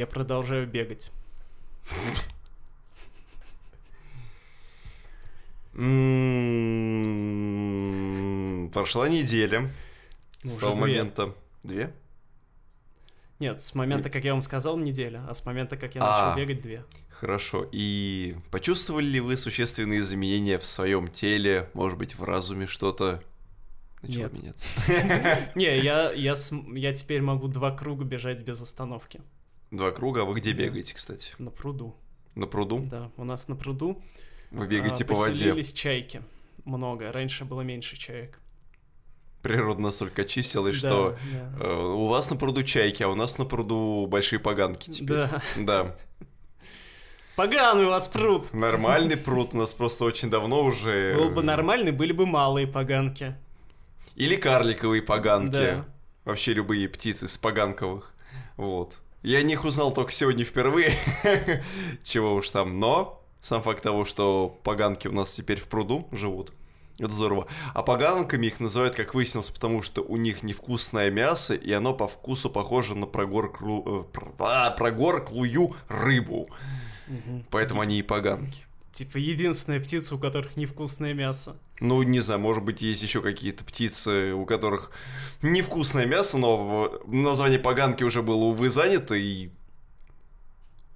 Я продолжаю бегать. М, Прошла неделя с Уже того момента. Две? Нет, с момента, как я вам сказал, неделя, а с момента, как я А. начал бегать, две. Хорошо. И почувствовали ли вы существенные изменения в своем теле? Может быть, в разуме что-то начало Нет. меняться? Не, я теперь могу два круга бежать без остановки. Два круга, а вы где бегаете, кстати? На пруду. На пруду? Да, у нас на пруду Вы бегаете а, по воде. поселились чайки. Много. Раньше было меньше чаек. Природа настолько очистилась, Да, что да. э, у вас на пруду чайки, а у нас на пруду большие поганки теперь. Да. Да. Поганый у вас пруд! Нормальный пруд у нас просто очень давно уже... Был бы нормальный, были бы малые поганки. Или карликовые поганки. Да. Вообще любые птицы с поганковых. Вот. Я о них узнал только сегодня впервые. Чего уж там. Но сам факт того, что поганки у нас теперь в пруду живут. Это здорово. А поганками их называют, как выяснилось, потому что у них невкусное мясо, и оно по вкусу похоже на прогорклую, э, а, прогорклую рыбу. Мгм. Поэтому они и поганки. Типа единственная птица, у которых невкусное мясо. Ну, не знаю, может быть, есть еще какие-то птицы, у которых невкусное мясо, но название поганки уже было, увы, занято, и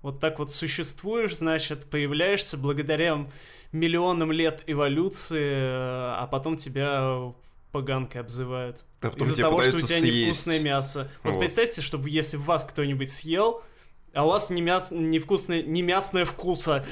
Вот так вот существуешь, значит, появляешься благодаря миллионам лет эволюции, э, а потом тебя поганкой обзывают. а потом Из-за того, что у тебя съесть. невкусное мясо. Вот, Вот. представьте, что если вас кто-нибудь съел, а у вас не мяс... невкусное, не мясное вкуса.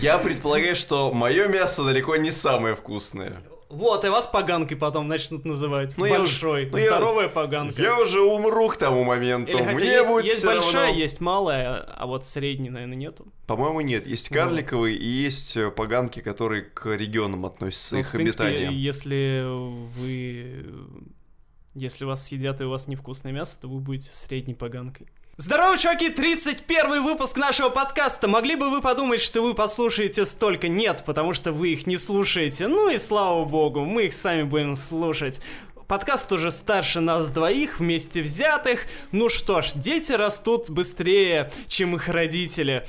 Я предполагаю, что мое мясо далеко не самое вкусное. Вот, и вас поганкой потом начнут называть. Ну, я Большой, ну, я- здоровая поганка. Я уже умру к тому моменту. Или хотя Мне есть, будет есть большая, равно. есть малая, а вот средней, наверное, нету. По-моему, нет. Есть карликовые и есть э, поганки, которые к регионам относятся, Ну, их в принципе, обитанием. если вы... Если вас съедят и у вас невкусное мясо, то вы будете средней поганкой. Здорово, чуваки! 31 выпуск нашего подкаста. Могли бы вы подумать, что вы послушаете столько? Нет, потому что вы их не слушаете. Ну и слава богу, мы их сами будем слушать. Подкаст уже старше нас двоих, вместе взятых. Ну что ж, дети растут быстрее, чем их родители.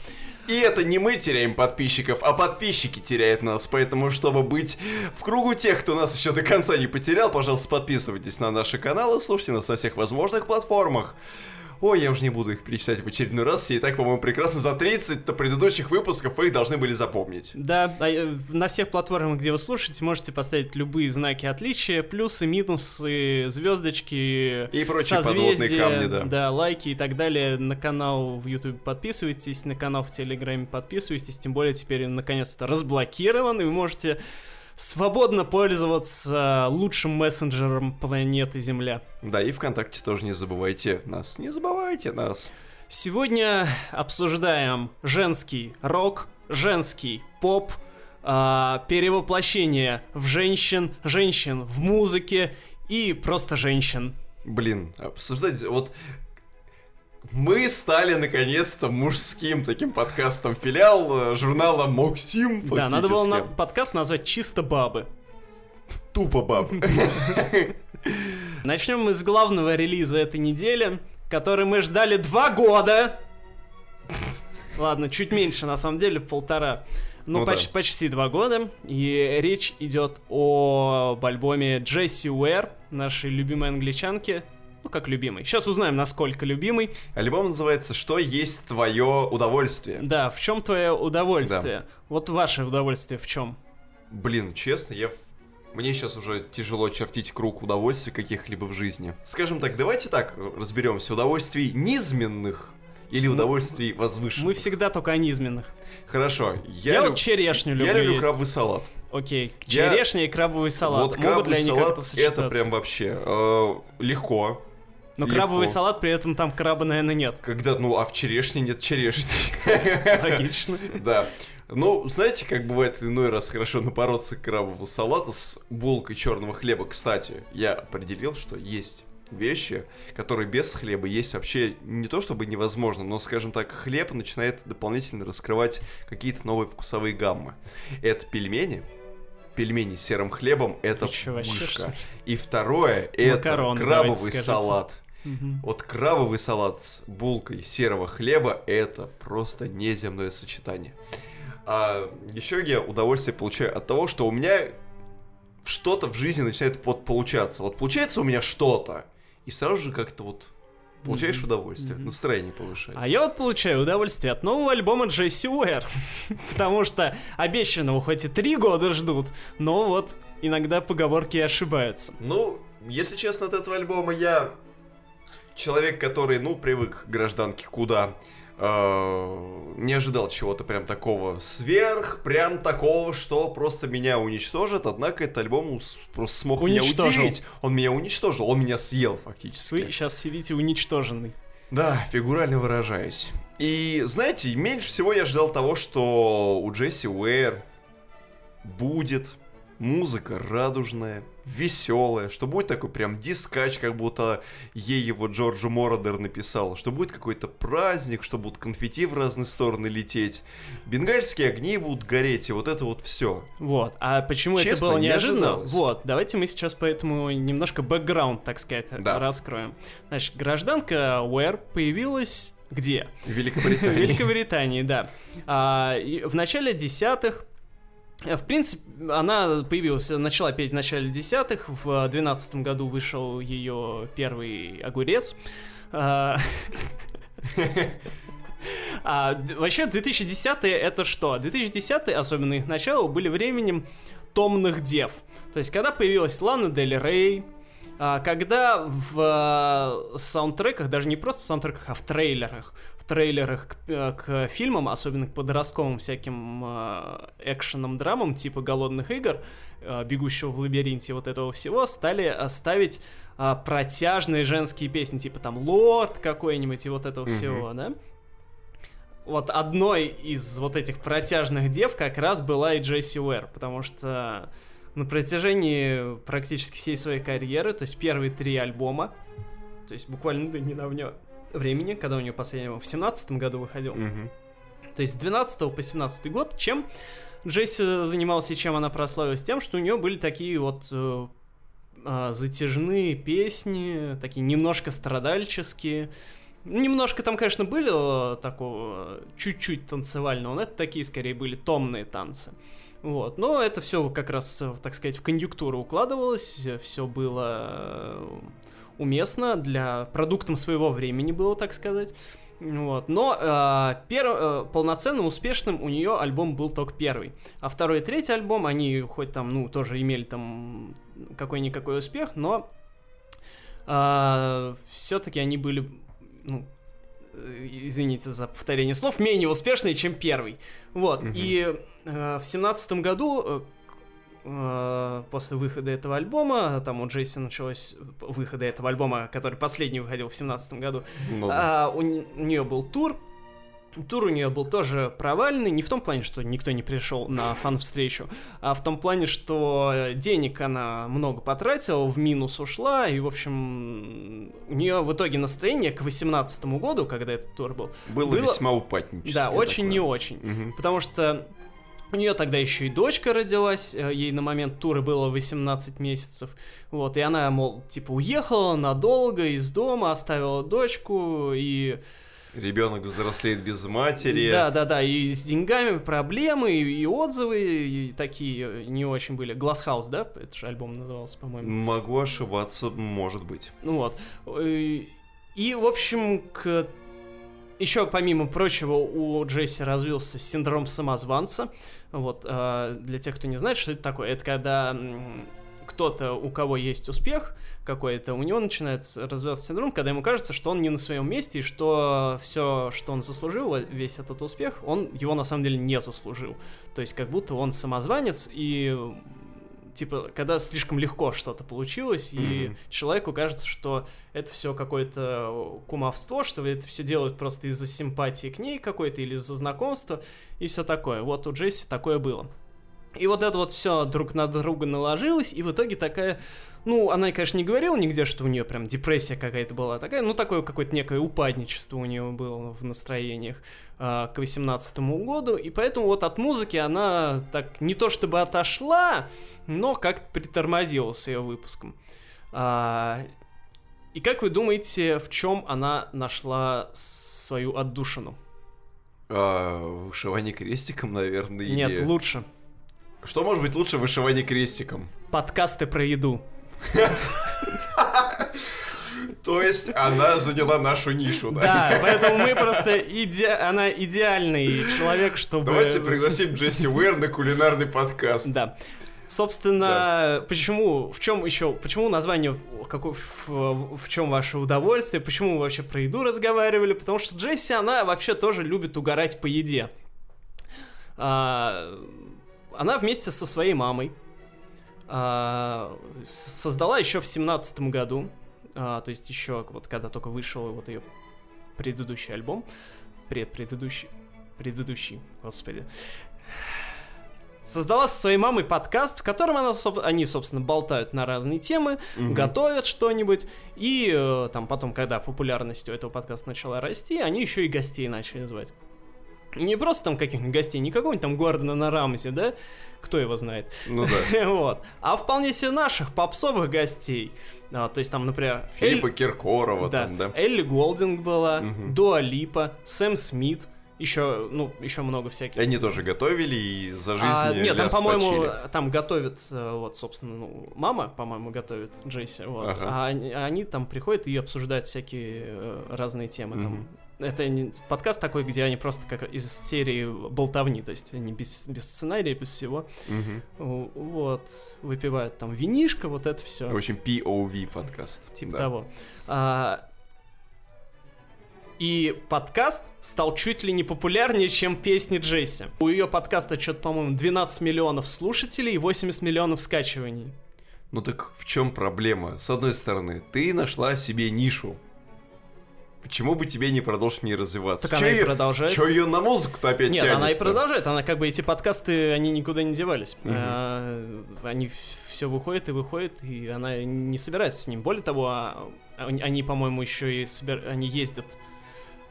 И это не мы теряем подписчиков, а подписчики теряют нас. Поэтому, чтобы быть в кругу тех, кто нас еще до конца не потерял, пожалуйста, подписывайтесь на наши каналы, слушайте нас на всех возможных платформах. Ой, я уже не буду их перечислять в очередной раз, и так, по-моему, прекрасно за 30 -то предыдущих выпусков вы их должны были запомнить. Да, а, э, на всех платформах, где вы слушаете, можете поставить любые знаки отличия, плюсы, минусы, звездочки, И прочие подводные камни, да. лайки и так далее. На канал в YouTube подписывайтесь, на канал в Телеграме подписывайтесь, тем более теперь он наконец-то разблокирован, и вы можете свободно пользоваться лучшим мессенджером планеты Земля. Да, и ВКонтакте тоже не забывайте нас. Не забывайте нас. Сегодня обсуждаем женский рок, женский поп, а, перевоплощение в женщин, женщин в музыке и просто женщин. Блин, обсуждать... Вот мы стали наконец-то мужским таким подкастом филиал э, журнала Максим. Да, надо было на подкаст назвать «Чисто бабы». Тупо баб. Начнем мы с главного релиза этой недели, который мы ждали два года. Ладно, чуть меньше, на самом деле, полтора. Ну, Ну поч- да. почти два года. И речь идет о альбоме Джесси Уэр, нашей любимой англичанки. Ну, как любимый. Сейчас узнаем, насколько любимый. Альбом называется «Что есть твое удовольствие». Да, в чем твое удовольствие? Вот ваше удовольствие в чем? Блин, честно, я... Мне сейчас уже тяжело чертить круг удовольствий каких-либо в жизни. Скажем так, давайте так разберемся. Удовольствий низменных или удовольствий возвышенных? Мы всегда только о низменных. Хорошо, Я, я, вот люб- черешню люблю я люблю есть. крабовый салат. Окей, Я- черешня и крабовый салат. Вот Могут крабовый салат это прям вообще э, легко. Но легко. крабовый салат, при этом там краба, наверное, нет. Когда, ну, а в черешне нет черешни. Логично. Да. Ну, знаете, как бывает иной раз хорошо напороться крабового салата с булкой черного хлеба. Кстати, я определил, что есть вещи, которые без хлеба есть вообще не то чтобы невозможно, но, скажем так, хлеб начинает дополнительно раскрывать какие-то новые вкусовые гаммы. Это пельмени, пельмени с серым хлебом, это Ты чё, вышка. И второе, это Макароны, крабовый давайте салат. Мгм. Вот крабовый салат с булкой серого хлеба – это просто неземное сочетание. А еще я удовольствие получаю от того, что у меня что-то в жизни начинает вот получаться. Вот получается у меня что-то, и сразу же как-то вот получаешь Мгм. удовольствие, Мгм. настроение повышается. А я вот получаю удовольствие от нового альбома Джесси Уэр. Потому что обещанного хоть и три года ждут, но вот иногда поговорки и ошибаются. Ну, если честно, от этого альбома я человек, который, ну, привык к гражданке куда э, не ожидал чего-то прям такого сверх, прям такого, что просто меня уничтожит. Однако этот альбом просто смог Уничтожил. меня удивить. Он меня уничтожил, он меня съел фактически. Вы сейчас сидите уничтоженный. Да, фигурально выражаюсь. И знаете, меньше всего я ждал того, что у Джесси Уэйр будет музыка радужная, веселая, что будет такой прям дискач, как будто ей его Джорджу Мородер написал, что будет какой-то праздник, что будут конфетти в разные стороны лететь, бенгальские огни будут гореть, и вот это вот все. Вот. А почему это Честно, было не неожиданно? ожидалось. Вот. Давайте мы сейчас поэтому немножко бэкграунд, так сказать, Да. раскроем. Значит, гражданка Уэр появилась где? В В Великобритании. Великобритании, да. А, в начале десятых в принципе, она появилась, начала петь в начале десятых, в двенадцатом году вышел ее первый огурец. А, а, вообще, 2010 это что? 2010 особенно их начало, были временем томных дев. То есть, когда появилась Лана Дель Рей, а, когда в э, саундтреках, даже не просто в саундтреках, а в трейлерах, трейлерах к, э, к фильмам, особенно к подростковым всяким э, экшенам, драмам, типа «Голодных игр», э, «Бегущего в лабиринте», вот этого всего, стали ставить протяжные женские песни, типа там «Лорд» какой-нибудь и вот этого Мгм. всего, да? Вот одной из вот этих протяжных дев как раз была и Джесси Уэр, потому что на протяжении практически всей своей карьеры, то есть первые три альбома, то есть буквально до недавнего времени, когда у нее последний в семнадцатом году выходил, Мгм. то есть с 12 по 17 год, чем Джесси занималась и чем она прославилась? Тем, что у нее были такие вот э, а, затяжные песни, такие немножко страдальческие. Немножко там, конечно, были такого чуть-чуть танцевального, но это такие скорее были томные танцы. Вот, но это все как раз, так сказать, в конъюнктуру укладывалось, все было э, уместно для продуктом своего времени было, так сказать. Вот. Но э, пер- э, полноценно успешным у нее альбом был только первый. А второй и третий альбом, они хоть там, ну, тоже имели там какой-никакой успех, но все-таки они были, ну, э, извините за повторение слов, менее успешные, чем первый. Вот. Мгм. И э, в семнадцатом году э, э, после выхода этого альбома, там у Джейси началось выхода этого альбома, который последний выходил в семнадцатом году, Ну а, у, нее был тур. Тур у нее был тоже провальный, не в том плане, что никто не пришел на фан-встречу, а в том плане, что денег она много потратила, в минус ушла, и, в общем, у нее в итоге настроение к 18 году, когда этот тур был, Было, было- весьма упадническое. да, очень такое. не очень. Мгм. Потому что у нее тогда еще и дочка родилась, э, ей на момент тура было 18 месяцев. Вот, и она, мол, типа, уехала надолго из дома, оставила дочку, и... Ребенок взрослеет без матери. Да, да, да, и с деньгами проблемы, и, и отзывы и такие э, не очень были. Glasshouse, да? Это же альбом назывался, по-моему. Могу ошибаться, может быть. Ну вот. Э, И, в общем, к... еще помимо прочего у Джесси развился синдром самозванца. Вот, э, для тех, кто не знает, что это такое. Это когда кто-то, у кого есть успех какой-то, у него начинается развиваться синдром, когда ему кажется, что он не на своем месте, и что все, что он заслужил, весь этот успех, он его на самом деле не заслужил. То есть как будто он самозванец, и типа, когда слишком легко что-то получилось, и Мгм. человеку кажется, что это все какое-то кумовство, что это все делают просто из-за симпатии к ней какой-то или из-за знакомства, и все такое. Вот у Джесси такое было. И вот это вот все друг на друга наложилось, и в итоге такая, ну, она, конечно, не говорила нигде, что у нее прям депрессия какая-то была такая, ну, такое какое-то некое упадничество у нее было в настроениях а, к 18 году, и поэтому вот от музыки она так не то чтобы отошла, но как-то притормозила с ее выпуском. А, и как вы думаете, в чем она нашла свою отдушину? А, вышивание крестиком, наверное. или- Нет, лучше. Что может быть лучше вышивания крестиком? Подкасты про еду. То есть она заняла нашу нишу, да? Да, поэтому мы просто иде... она идеальный человек, чтобы... Давайте пригласим Джесси Уэр на кулинарный подкаст. Да. Собственно, почему, в чем еще, почему название, какой, в, в чем ваше удовольствие, почему мы вообще про еду разговаривали, потому что Джесси, она вообще тоже любит угорать по еде. А, она вместе со своей мамой создала еще в семнадцатом году, а, то есть еще вот когда только вышел вот ее предыдущий альбом, предпредыдущий, предыдущий, господи, создала со своей мамой подкаст, в котором она, они, собственно, болтают на разные темы, Мгм. готовят что-нибудь, и э, там потом, когда популярность у этого подкаста начала расти, они еще и гостей начали звать. Не просто там каких-нибудь гостей, не какого-нибудь там Гордона на Рамзе, да? Кто его знает? Ну да. Вот. А вполне себе наших попсовых гостей. А, то есть там, например, Эль- Филиппа Киркорова да, там, да? Элли Голдинг была, Мгм. Дуа Липа, Сэм Смит, еще, ну, еще много всяких. Они тоже готовили и за жизнь А, нет, там, по-моему, там готовит, э, вот, собственно, ну, мама, по-моему, готовит Джесси, вот. Ага. А они, а они там приходят и обсуждают всякие э, разные темы. Там. Это не подкаст такой, где они просто как из серии болтовни, то есть они без, без сценария, без всего. В- Вот, выпивают там винишко, вот это все. В общем, POV подкаст. Типа Да. того. А, и подкаст стал чуть ли не популярнее, чем песни Джесси. У ее подкаста что-то, по-моему, 12 миллионов слушателей и 80 миллионов скачиваний. Ну так в чем проблема? С одной стороны, ты нашла себе нишу. Почему бы тебе не продолжить не развиваться? Так она и продолжает. Чё ее на музыку-то опять Нет, тянет она и продолжает. Она как бы эти подкасты, они никуда не девались. Мгм. А, они все выходят и выходят, и она не собирается с ним. Более того, а, они, они, по-моему, еще и собир- они ездят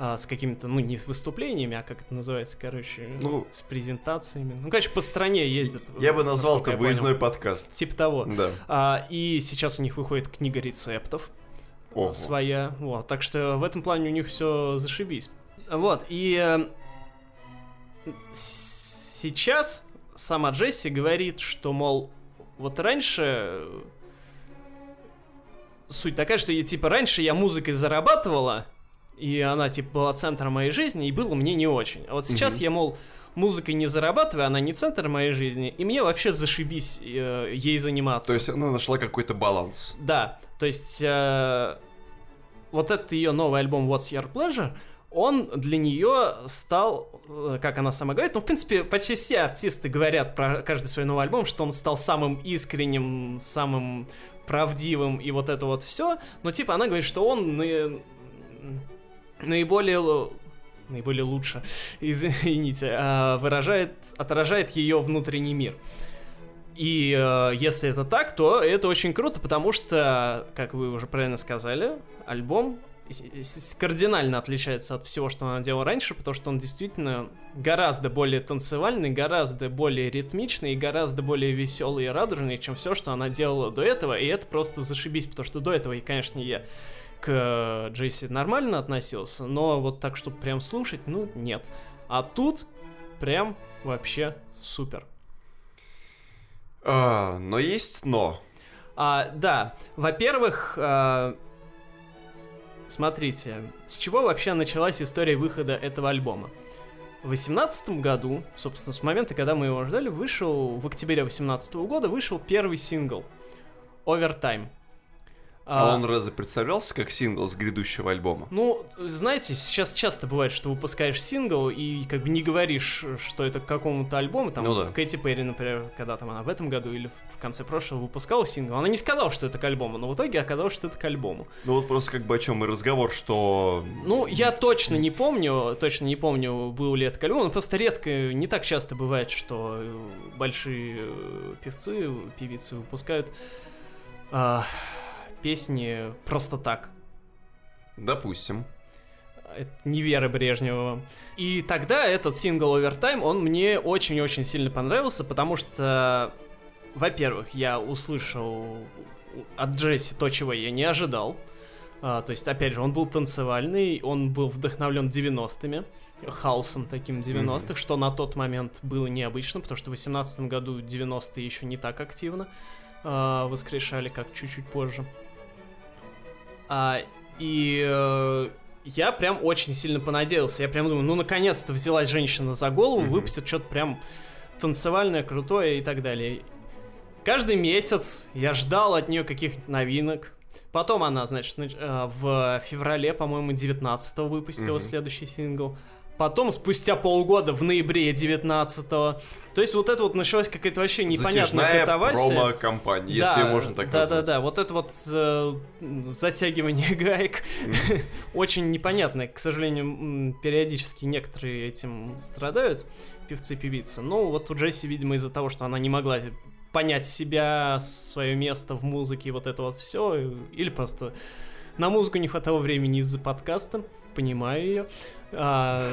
а, с какими-то, ну, не с выступлениями, а как это называется, короче, Ну, с презентациями. Ну, короче, по стране ездят. Я бы назвал это выездной понял. подкаст. Типа того. Да. А, и сейчас у них выходит книга рецептов Ого. своя. Вот, так что в этом плане у них все зашибись. Вот, и э, сейчас сама Джесси говорит, что, мол, вот раньше суть такая, что я, типа, раньше я музыкой зарабатывала, и она, типа, была центром моей жизни, и было мне не очень. А вот сейчас Мгм. я, мол, музыкой не зарабатываю, она не центр моей жизни, и мне вообще зашибись э, ей заниматься. То есть она нашла какой-то баланс. Да, то есть э, вот этот ее новый альбом What's Your Pleasure, он для нее стал, э, как она сама говорит, ну, в принципе, почти все артисты говорят про каждый свой новый альбом, что он стал самым искренним, самым правдивым и вот это вот все. Но типа она говорит, что он на- наиболее наиболее лучше, извините, а, выражает, отражает ее внутренний мир. И э, если это так, то это очень круто, потому что, как вы уже правильно сказали, альбом кардинально отличается от всего, что она делала раньше, потому что он действительно гораздо более танцевальный, гораздо более ритмичный и гораздо более веселый и радужный, чем все, что она делала до этого. И это просто зашибись, потому что до этого, и, конечно, я к Джейси нормально относился, но вот так, чтобы прям слушать, ну, нет. А тут прям вообще супер. А, но есть но. А, да, во-первых, а, смотрите, с чего вообще началась история выхода этого альбома? В 2018 году, собственно, с момента, когда мы его ждали, вышел, в октябре 2018 года вышел первый сингл «Overtime». А, он разве представлялся как сингл с грядущего альбома? Ну, знаете, сейчас часто бывает, что выпускаешь сингл и как бы не говоришь, что это к какому-то альбому. Там Ну да. Кэти Перри, например, когда там она в этом году или в- в конце прошлого выпускала сингл, она не сказала, что это к альбому, но в итоге оказалось, что это к альбому. Ну вот просто как бы о чем и разговор, что... Ну, я точно не помню, точно не помню, был ли это к альбому, но просто редко, не так часто бывает, что э, большие э, певцы, певицы выпускают а, песни просто так. Допустим. Это не Вера Брежнева. И тогда этот сингл Overtime, он мне очень-очень сильно понравился, потому что, во-первых, я услышал от Джесси то, чего я не ожидал. А, то есть, опять же, он был танцевальный, он был вдохновлен 90-ми, хаосом таким 90-х, что на тот момент было необычно, потому что в 18 году 90-е еще не так активно а, воскрешали, как чуть-чуть позже. А, и э, я прям очень сильно понадеялся. Я прям думаю, ну наконец-то взялась женщина за голову, Мгм. выпустит что-то прям танцевальное, крутое и так далее. Каждый месяц я ждал от нее каких-нибудь новинок. Потом она, значит, нач- э, в феврале, по-моему, 19 выпустила Мгм. следующий сингл. Потом, спустя полгода, в ноябре 19 То есть вот это вот началась какая-то вообще непонятная Затяжная катавасия. промо-компания, если ее можно так да, назвать. Да, да, вот это вот э, затягивание гаек очень непонятное. К сожалению, периодически некоторые этим страдают, певцы-певицы. Но вот у Джесси, видимо, из-за того, что она не могла понять себя, свое место в музыке, вот это вот все, или просто на музыку не хватало времени из-за подкаста, понимаю ее. А,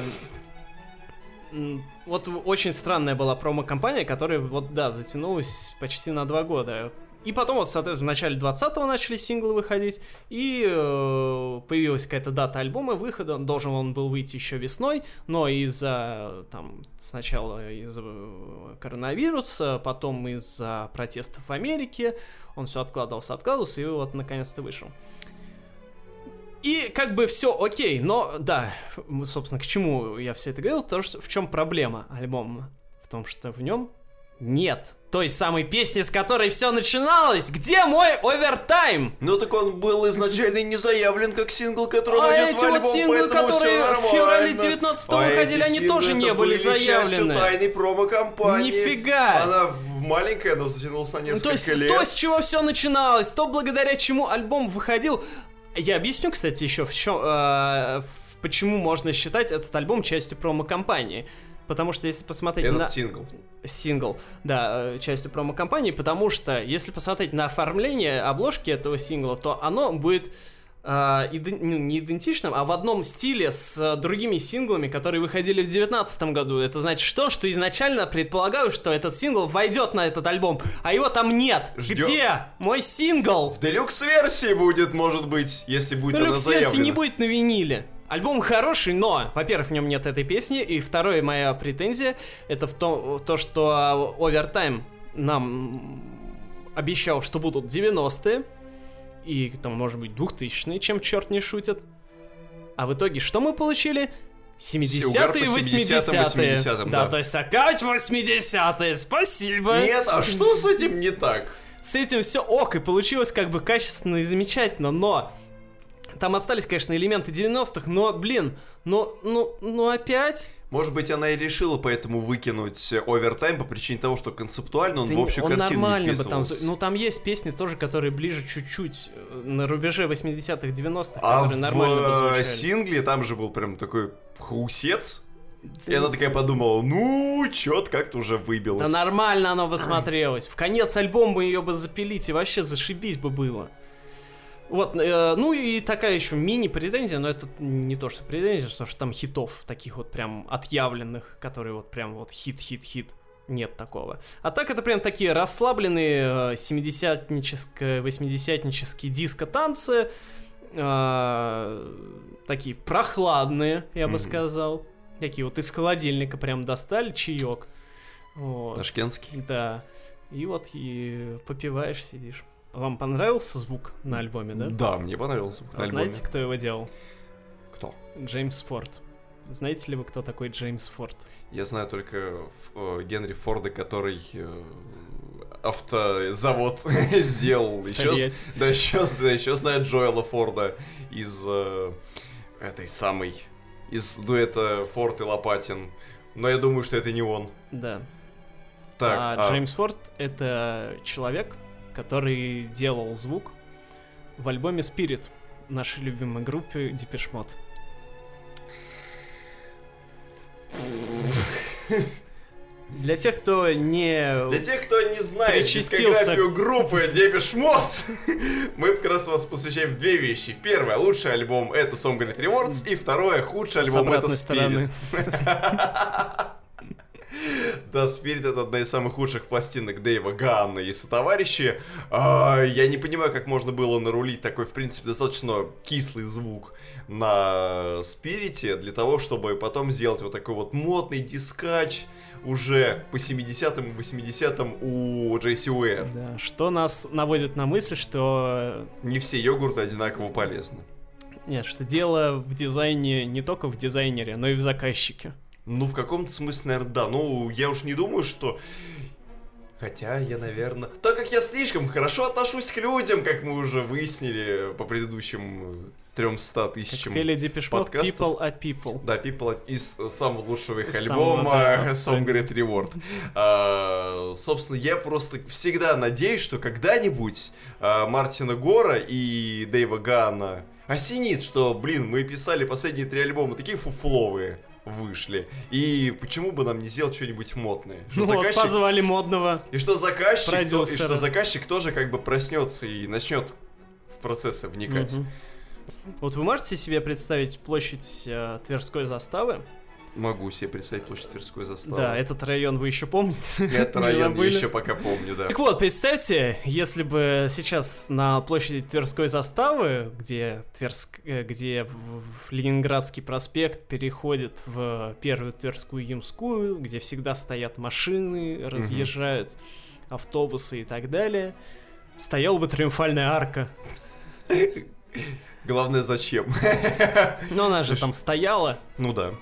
вот очень странная была промо-компания, которая вот, да, затянулась почти на два года. И потом вот, соответственно, в начале 20-го начали синглы выходить, и э, появилась какая-то дата альбома выхода, должен он был выйти еще весной, но из-за, там, сначала из-за э, коронавируса, потом из-за протестов в Америке, он все откладывался, откладывался, и вот наконец-то вышел. И как бы все окей, но да, собственно, к чему я все это говорил, то, что в чем проблема альбома? В том, что в нем нет той самой песни, с которой все начиналось. Где мой овертайм? Ну так он был изначально не заявлен как сингл, который А эти в вот альбом, синглы, поэтому которые в феврале нормально. 19 А выходили, они синглы тоже не были частью заявлены. тайной промо-компании. Нифига! Она маленькая, но затянулась на Ну, несколько то есть лет. то, с чего все начиналось, то, благодаря чему альбом выходил. Я объясню, кстати, еще в чем, э, в- почему можно считать этот альбом частью промо-компании. Потому что если посмотреть Этот на сингл. сингл, да, э, частью промо-компании, потому что если посмотреть на оформление обложки этого сингла, то оно будет э, ну, не идентичным, а в одном стиле с э, другими синглами, которые выходили в 2019 году. Это значит что? Что изначально предполагаю, что этот сингл войдет на этот альбом, а его там нет. Ждем. Где мой сингл? В делюкс-версии будет, может быть, если будет она люкс-версии заявлена. не будет на виниле. Альбом хороший, но, во-первых, в нем нет этой песни, и второе моя претензия, это в то, то что Овертайм нам обещал, что будут 90-е, и там, может быть, 2000-е, чем черт не шутит. А в итоге что мы получили? 70-е Угар по и 70-м, 80-е. 80-м, да, да. то есть опять 80-е, спасибо. Нет, а что с этим не так? С этим все ок, и получилось как бы качественно и замечательно, но там остались, конечно, элементы 90-х, но, блин, ну, ну, ну опять... Может быть, она и решила поэтому выкинуть овертайм по причине того, что концептуально он Ты в общую он картину нормально не бы там... Ну, там есть песни тоже, которые ближе чуть-чуть, э, на рубеже 80-х, 90-х, а которые нормально бы в э, звучали. сингле там же был прям такой хаусец. И она такая подумала, ну, чё-то как-то уже выбилось. Да нормально оно бы смотрелось. В конец альбома ее бы запилить, и вообще зашибись бы было. Вот, э, ну и такая еще мини-претензия, но это не то, что претензия, потому что там хитов таких вот прям отъявленных, которые вот прям вот хит-хит-хит. Нет такого. А так это прям такие расслабленные э, 70-нические, 80-нические диско-танцы, э, такие прохладные, я бы Мгм. сказал. Такие вот из холодильника прям достали чаек. Вот. Ташкентский. Да. И вот и попиваешь, сидишь. Вам понравился звук на альбоме, да? мне понравился. звук на А альбоме. знаете, кто его делал? кто? Джеймс Форд. Знаете ли вы, кто такой Джеймс Форд? Я знаю только э, Генри Форда, который э, автозавод сделал. Еще, да, еще, да, еще знаю Джоэла Форда из э, этой самой, из дуэта Форд и Лопатин. Но я думаю, что это не он. Да. Так, а, а, Джеймс Форд — это человек, который делал звук в альбоме Spirit нашей любимой Depeche Mode. Для тех, кто не... Для тех, кто не знает дискографию группы Depeche Mode, мы как раз вас посвящаем в две вещи. Первое, лучший альбом это Some Great Reward, и второе, худший альбом это Spirit. Да, Спирит это одна из самых худших пластинок Дэйва Ганна и сотоварищи. А, я не понимаю, как можно было нарулить такой, в принципе, достаточно кислый звук на Спирите для того, чтобы потом сделать вот такой вот модный дискач уже по 70-м и 80-м у Джейси Уэр. Да, что нас наводит на мысль, что... Не все йогурты одинаково полезны. Нет, что дело в дизайне, не только в дизайнере, но и в заказчике. Ну, в каком-то смысле, наверное, да. Ну, я уж не думаю, что... Хотя я, наверное... Так как я слишком хорошо отношусь к людям, как мы уже выяснили по предыдущим 300 тысячам Как Пели подкастов. People are People. Да, People из самого лучшего их Из альбома самого, да, Song Great Reward. А, собственно, я просто всегда надеюсь, что когда-нибудь а, Мартина Гора и Дэйва Ганна осенит, что, блин, мы писали последние три альбома такие фуфловые вышли. И почему бы нам не сделать что-нибудь модное? Что Ну вот, заказчик- позвали модного. И что заказчик, то- и что заказчик тоже как бы проснется и начнет в процессы вникать. Мгм. Вот вы можете себе представить площадь э, Тверской заставы? Могу себе представить площадь Тверской заставы. Да, этот район вы еще помните? Это Не район я еще пока помню, да. Так вот, представьте, если бы сейчас на площади Тверской заставы, где, Тверск, э, где в- Ленинградский проспект переходит в первую Тверскую Ямскую, где всегда стоят машины, разъезжают автобусы и так далее, стояла бы триумфальная арка. Главное, зачем? Но она же там стояла. Ну да.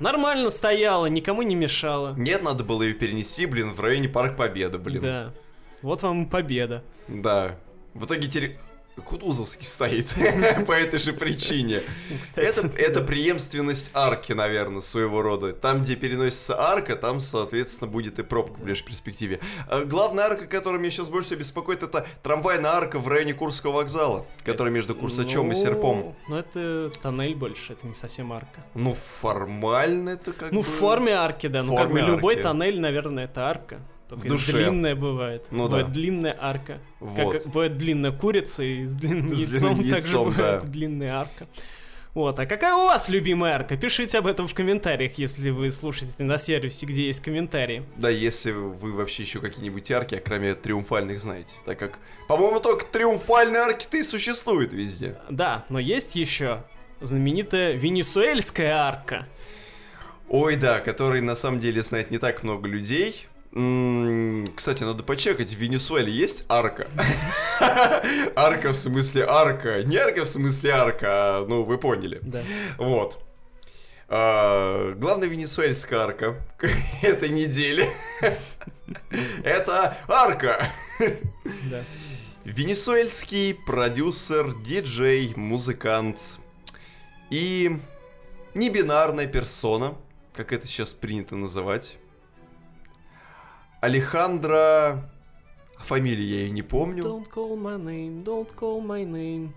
Нормально стояла, никому не мешала. Нет, надо было ее перенести, блин, в районе Парк Победы, блин. Да. Вот вам победа. Да. В итоге теперь Кутузовский стоит по этой же причине. Кстати, Это, это преемственность арки, наверное, своего рода. Там, где переносится арка, там, соответственно, будет и пробка в ближайшей перспективе. А главная арка, которая меня сейчас больше беспокоит, это трамвайная арка в районе Курского вокзала, которая между Курсачом и Ну, Серпом. Ну, это тоннель больше, это не совсем арка. Ну, формально это как Ну, бы... в форме арки, да. Ну, как бы любой арки. тоннель, наверное, это арка. Только В душе. длинная бывает. Ну бывает да. длинная арка. Вот. Как бывает длинная курица и с длинным С яйцом, длинным также яйцом, бывает да. длинная арка. Вот, а какая у вас любимая арка? Пишите об этом в комментариях, если вы слушаете на сервисе, где есть комментарии. Да, если вы вообще еще какие-нибудь арки, кроме триумфальных, знаете. Так как, по-моему, только триумфальные арки-то и существуют везде. Да, но есть еще знаменитая венесуэльская арка. Ой, да, который на самом деле знает не так много людей. Кстати, надо почекать, в Венесуэле есть арка? Арка в смысле арка. Не арка в смысле арка, а, ну, вы поняли. Да. Вот. А, Главная венесуэльская арка этой недели. Это арка. Да. Венесуэльский продюсер, диджей, музыкант и небинарная персона, как это сейчас принято называть. Алехандро... Фамилию я ее не помню. Don't call my name, don't call my name.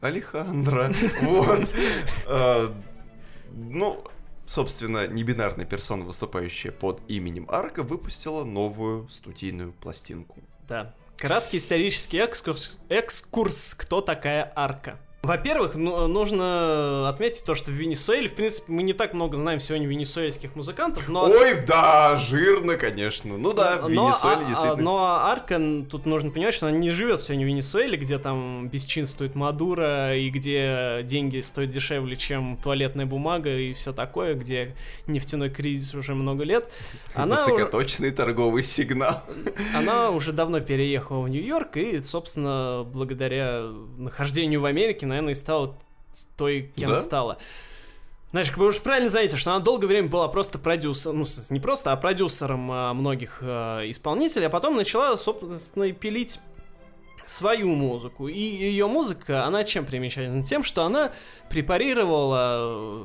Алехандро. Вот. А, Ну, собственно, небинарная персона, выступающая под именем Арка, выпустила новую студийную пластинку. Да. Краткий исторический экскурс, экскурс кто такая арка. Во-первых, ну, нужно отметить то, что в Венесуэле, в принципе, мы не так много знаем сегодня венесуэльских музыкантов, но... Ой, да, жирно, конечно. Ну да, в но, Венесуэле а- а- действительно. но арка, тут нужно понимать, что она не живет сегодня в Венесуэле, где там бесчинствует Мадуро, и где деньги стоят дешевле, чем туалетная бумага и все такое, где нефтяной кризис уже много лет. Она, уже- Высокоточный торговый сигнал. она уже давно переехала в Нью-Йорк, и, собственно, благодаря нахождению в Америке, наверное, и стала той, кем Да? стала. Знаешь, как вы уж правильно знаете, что она долгое время была просто продюсером, ну, не просто, а продюсером а, многих а, исполнителей, а потом начала, собственно, и пилить свою музыку. И ее музыка, она чем примечательна? Тем, что она препарировала, э,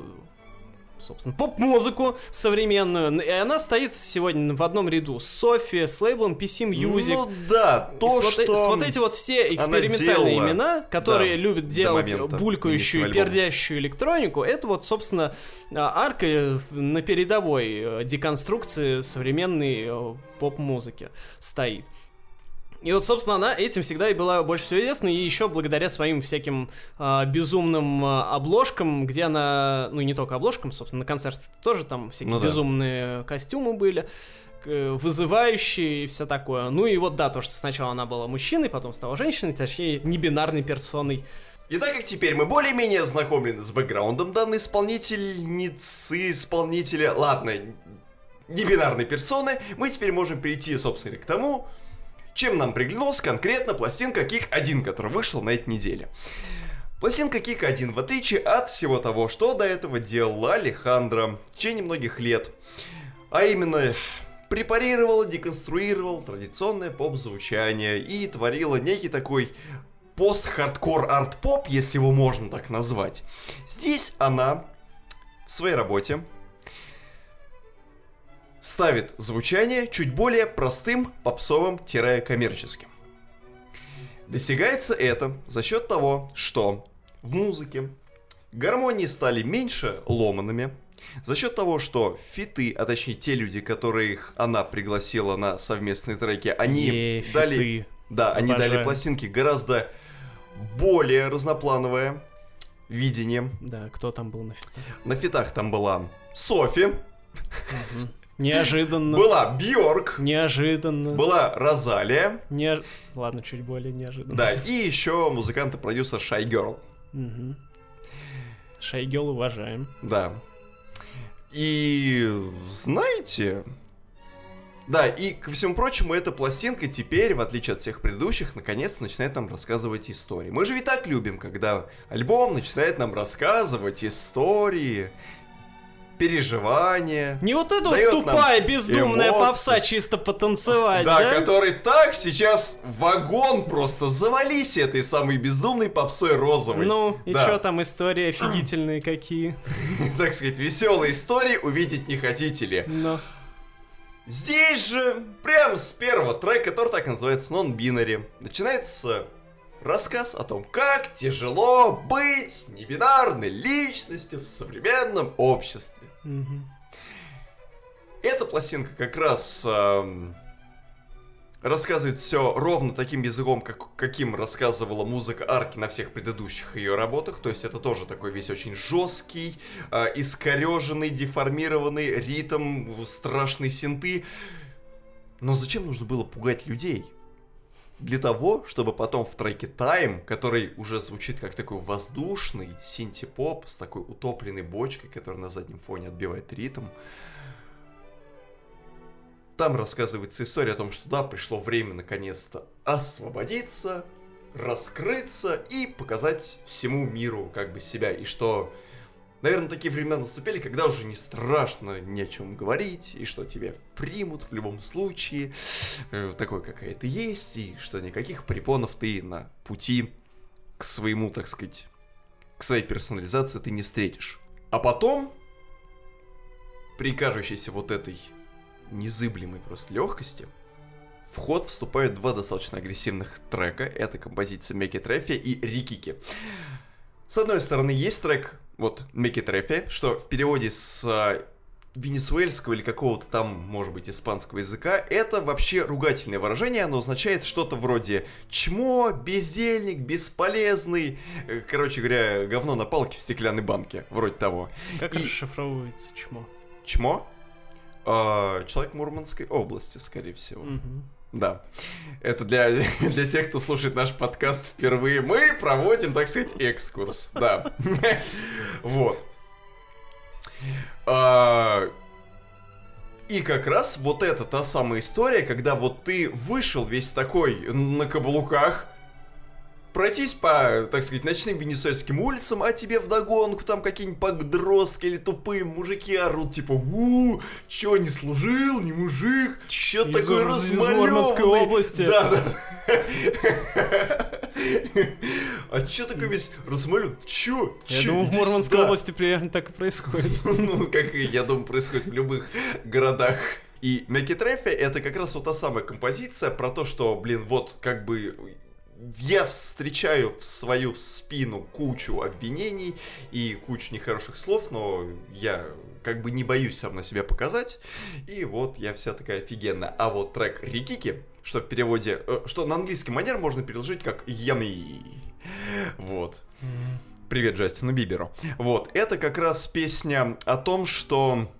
собственно, поп-музыку современную, и она стоит сегодня в одном ряду с Софи, с лейблом PC Music. Ну да, И то, с, вот, что... э- с вот эти вот все экспериментальные делала, имена, которые да, любят делать булькающую и пердящую электронику, это вот, собственно, а, арка э, на передовой э, деконструкции современной э, поп-музыки стоит. И вот, собственно, она этим всегда и была больше всего известна, и еще благодаря своим всяким э, безумным э, обложкам, где она, ну не только обложкам, собственно, на концерте тоже там всякие Ну да. безумные костюмы были, к- вызывающие и все такое. Ну и вот да, то, что сначала она была мужчиной, потом стала женщиной, точнее, небинарной персоной. И так как теперь мы более-менее ознакомлены с бэкграундом данной исполнительницы, исполнителя, ладно, небинарной персоны, мы теперь можем перейти, собственно, к тому, чем нам приглянулась конкретно пластинка Kick 1, который вышел на этой неделе. Пластинка Kick 1, в отличие от всего того, что до этого делала Алехандро в течение многих лет, а именно препарировала, деконструировала традиционное поп-звучание и творила некий такой пост-хардкор арт-поп, если его можно так назвать. Здесь она в своей работе ставит звучание чуть более простым, попсовым-коммерческим. Достигается это за счет того, что в музыке гармонии стали меньше ломанными, за счет того, что фиты, а точнее те люди, которых она пригласила на совместные треки, они Е, дали фиты. да, они дали Обожаю. пластинки гораздо более разноплановое видение. Да, кто там был на фитах? На фитах там была Софи, Неожиданно. была Бьорк, Неожиданно. была Розалия, Неож- Ладно, чуть более неожиданно. да, и еще музыкант и продюсер Shy Girl, Угу. Шайгел уважаем. да. И знаете, да, и ко всему прочему, эта пластинка теперь, в отличие от всех предыдущих, наконец начинает нам рассказывать истории. Мы же ведь так любим, когда альбом начинает нам рассказывать истории, переживания. Не вот эта вот тупая, бездумная эмоции. попса чисто потанцевать, Да, да? который так сейчас вагон просто завались этой самой бездумной попсой розовой. Ну, и Да. чё там истории офигительные какие? Так сказать, веселые истории увидеть не хотите ли? Ну, Здесь же, прямо с первого трека, который так называется Non-Binary, начинается рассказ о том, как тяжело быть небинарной личностью в современном обществе. Эта пластинка как раз ам, рассказывает все ровно таким языком, как, каким рассказывала музыка Арки на всех предыдущих ее работах. То есть это тоже такой весь очень жесткий, а, искореженный, деформированный ритм, страшные синты. Но зачем нужно было пугать людей? Для того, чтобы потом в треке Time, который уже звучит как такой воздушный синти-поп с такой утопленной бочкой, которая на заднем фоне отбивает ритм, там рассказывается история о том, что да, пришло время наконец-то освободиться, раскрыться и показать всему миру как бы себя. И что, наверное, такие времена наступили, когда уже не страшно ни о чем говорить, и что тебя примут в любом случае, э, такой, какая ты есть, и что никаких препонов ты на пути к своему, так сказать, к своей персонализации ты не встретишь. А потом, при кажущейся вот этой незыблемой просто легкости, в ход вступают два достаточно агрессивных трека. Это композиция Меки Трефи и Рикики. С одной стороны, есть трек, вот, Меки Трефи, что в переводе с а, венесуэльского или какого-то там, может быть, испанского языка, это вообще ругательное выражение, оно означает что-то вроде чмо, бездельник, бесполезный, э, короче говоря, говно на палке в стеклянной банке, вроде того. Как И- расшифровывается чмо? Чмо? А, человек Мурманской области, скорее всего. Мгм. Да. Это для, для тех, кто слушает наш подкаст впервые. Мы проводим, так сказать, экскурс. Да. Вот. А, И как раз вот это та самая история, когда вот ты вышел весь такой на каблуках, пройтись по, так сказать, ночным венесуэльским улицам, а тебе вдогонку там какие-нибудь подростки или тупые мужики орут, типа, у чё, не служил, не мужик, чё Из такой размалёванный?» Области. Да, да. А чё такой весь размалён? Чё? Я думаю, в Мурманской области примерно так и происходит. Ну, как и, я думаю, происходит в любых городах. И Мекитрефи это как раз вот та самая композиция про то, что, блин, вот как бы я встречаю в свою спину кучу обвинений и кучу нехороших слов, но я как бы не боюсь сам на себя показать. И вот я вся такая офигенная. А вот трек Рикики, что в переводе, э, что на английский манер можно переложить как Yummy. Вот. Привет Джастину Биберу. Вот, это как раз песня о том, что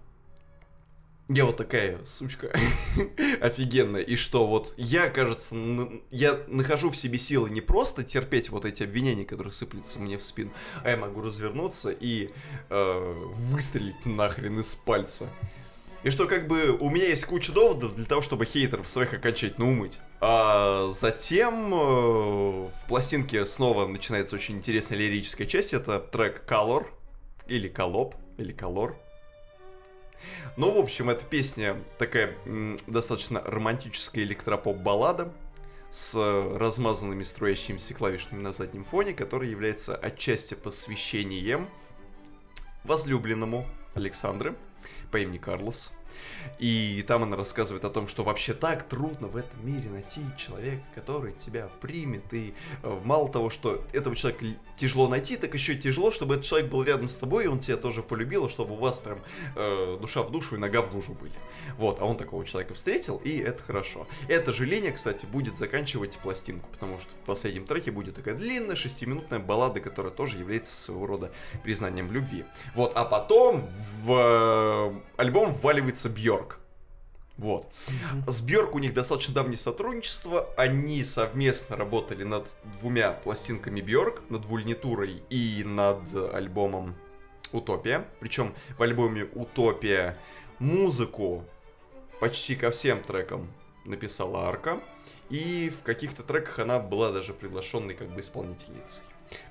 я вот такая сучка офигенная, и что вот я, кажется, я нахожу в себе силы не просто терпеть вот эти обвинения, которые сыплются мне в спину, а я могу развернуться и э, выстрелить нахрен из пальца. И что как бы у меня есть куча доводов для того, чтобы хейтеров своих окончательно умыть. А затем э, в пластинке снова начинается очень интересная лирическая часть. Это трек Color, или Колоп, или Color, ну, в общем, эта песня такая достаточно романтическая электропоп-баллада с размазанными струящимися клавишами на заднем фоне, который является отчасти посвящением возлюбленному Александры по имени Карлос. И там она рассказывает о том, что вообще так трудно в этом мире найти человека, который тебя примет. И э, мало того, что этого человека тяжело найти, так еще и тяжело, чтобы этот человек был рядом с тобой, и он тебя тоже полюбил, чтобы у вас прям э, душа в душу и нога в лужу были. Вот, а он такого человека встретил, и это хорошо. Это же линия, кстати, будет заканчивать пластинку, потому что в последнем треке будет такая длинная шестиминутная баллада, которая тоже является своего рода признанием любви. Вот, а потом в э, альбом вваливается Бьорк. Вот. С Бьорк у них достаточно давнее сотрудничество. Они совместно работали над двумя пластинками Бьорк, над Вульнитурой и над альбомом Утопия. Причем в альбоме Утопия музыку почти ко всем трекам написала Арка. И в каких-то треках она была даже приглашенной как бы исполнительницей.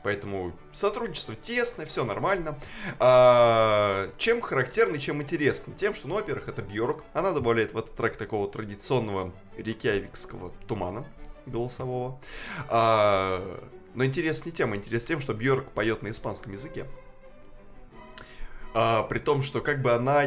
Поэтому сотрудничество тесное, все нормально. А, чем характерно, чем интересно? Тем, что, ну, во-первых, это Бьорк. Она добавляет в этот трек такого традиционного рекявикского тумана голосового. А, но интереснее тема. Интересно тем, что Бьорк поет на испанском языке. А, при том, что как бы она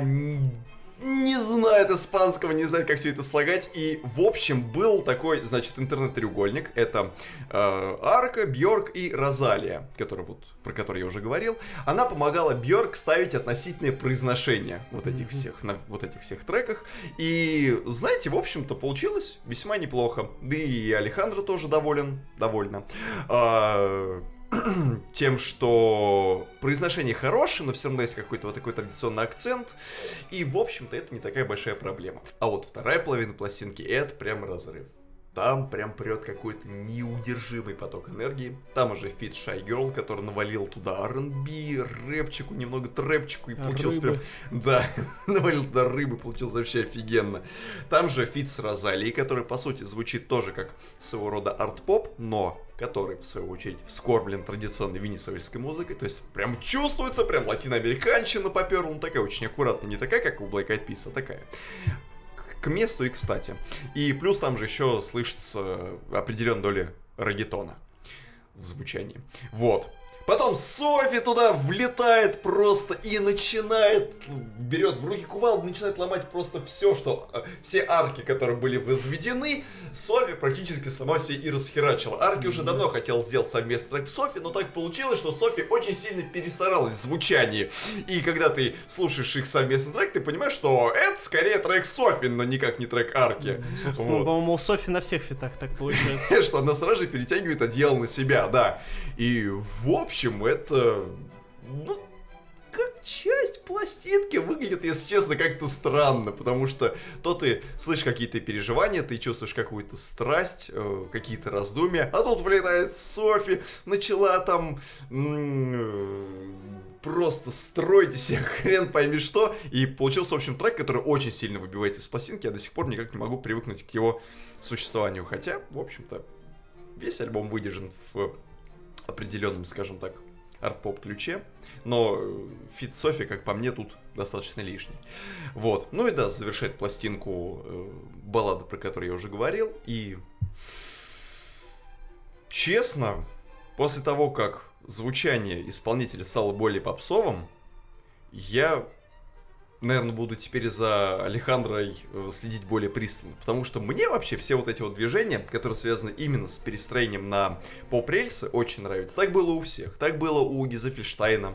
не знает испанского, не знает, как все это слагать. И, в общем, был такой, значит, интернет-треугольник. Это э, Арка, Бьорк и Розалия, который вот, про который я уже говорил. Она помогала Бьорк ставить относительное произношение вот этих mm-hmm. всех, на вот этих всех треках. И, знаете, в общем-то, получилось весьма неплохо. Да и Алехандро тоже доволен, довольно. А, тем, что произношение хорошее, но все равно есть какой-то вот такой традиционный акцент. И, в общем-то, это не такая большая проблема. А вот вторая половина пластинки — это прям разрыв. Там прям прет какой-то неудержимый поток энергии. Там уже feat Shygirl, который навалил туда R&B, рэпчику, немного трэпчику и а получился прям... Да, навалил туда рыбы, получилось вообще офигенно. Там же feat с Розалией, который по сути звучит тоже как своего рода арт-поп, но который, в свою очередь, вскорблен традиционной венесуэльской музыкой. То есть, прям чувствуется, прям латиноамериканщина поперла. Ну, такая очень аккуратная, не такая, как у Black Eyed Peas, а такая к месту и кстати. И плюс там же еще слышится определенная доля регетона в звучании. Вот. Потом Софи туда влетает просто и начинает, берет в руки кувалду, начинает ломать просто все, что, э, все арки, которые были возведены, Софи практически сама себе и расхерачила. Арки уже давно хотел сделать совместный трек Софи, но так получилось, что Софи очень сильно перестаралась в звучании. И когда ты слушаешь их совместный трек, ты понимаешь, что это скорее трек Софи, но никак не трек Арки. Собственно, вот. по-моему, Софи на всех фитах так получается. Что она сразу же перетягивает одеяло на себя, да. И в общем, общем, это... Ну, как часть пластинки выглядит, если честно, как-то странно, потому что то ты слышишь какие-то переживания, ты чувствуешь какую-то страсть, э, какие-то раздумья, а тут влетает Софи, начала там э, просто строить себе хрен пойми что, и получился, в общем, трек, который очень сильно выбивается из пластинки, я до сих пор никак не могу привыкнуть к его существованию, хотя, в общем-то, весь альбом выдержан в определенном, скажем так, арт-поп ключе. Но э, фит Софи, как по мне, тут достаточно лишний. Вот. Ну и да, завершает пластинку э, баллада, про которую я уже говорил. И честно, после того, как звучание исполнителя стало более попсовым, я наверное, буду теперь за Алехандрой э, следить более пристально. Потому что мне вообще все вот эти вот движения, которые связаны именно с перестроением на поп-рельсы, очень нравятся. Так было у всех. Так было у Гизефельштайна,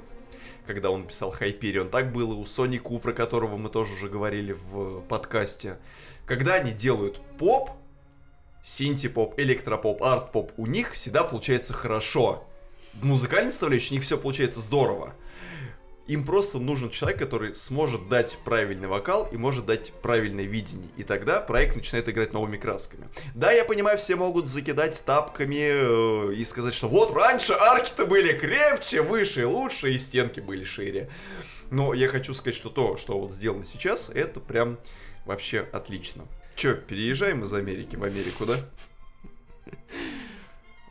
когда он писал Hyperion. Так было у Sonic U, про которого мы тоже уже говорили в подкасте. Когда они делают поп, синти-поп, электропоп, арт-поп, у них всегда получается хорошо. В музыкальной составляющей у них все получается здорово. Им просто нужен человек, который сможет дать правильный вокал и может дать правильное видение. И тогда проект начинает играть новыми красками. Да, я понимаю, все могут закидать тапками э, и сказать, что вот раньше арки-то были крепче, выше, лучше, и стенки были шире. Но я хочу сказать, что то, что вот сделано сейчас, это прям вообще отлично. Че, переезжаем из Америки в Америку, да?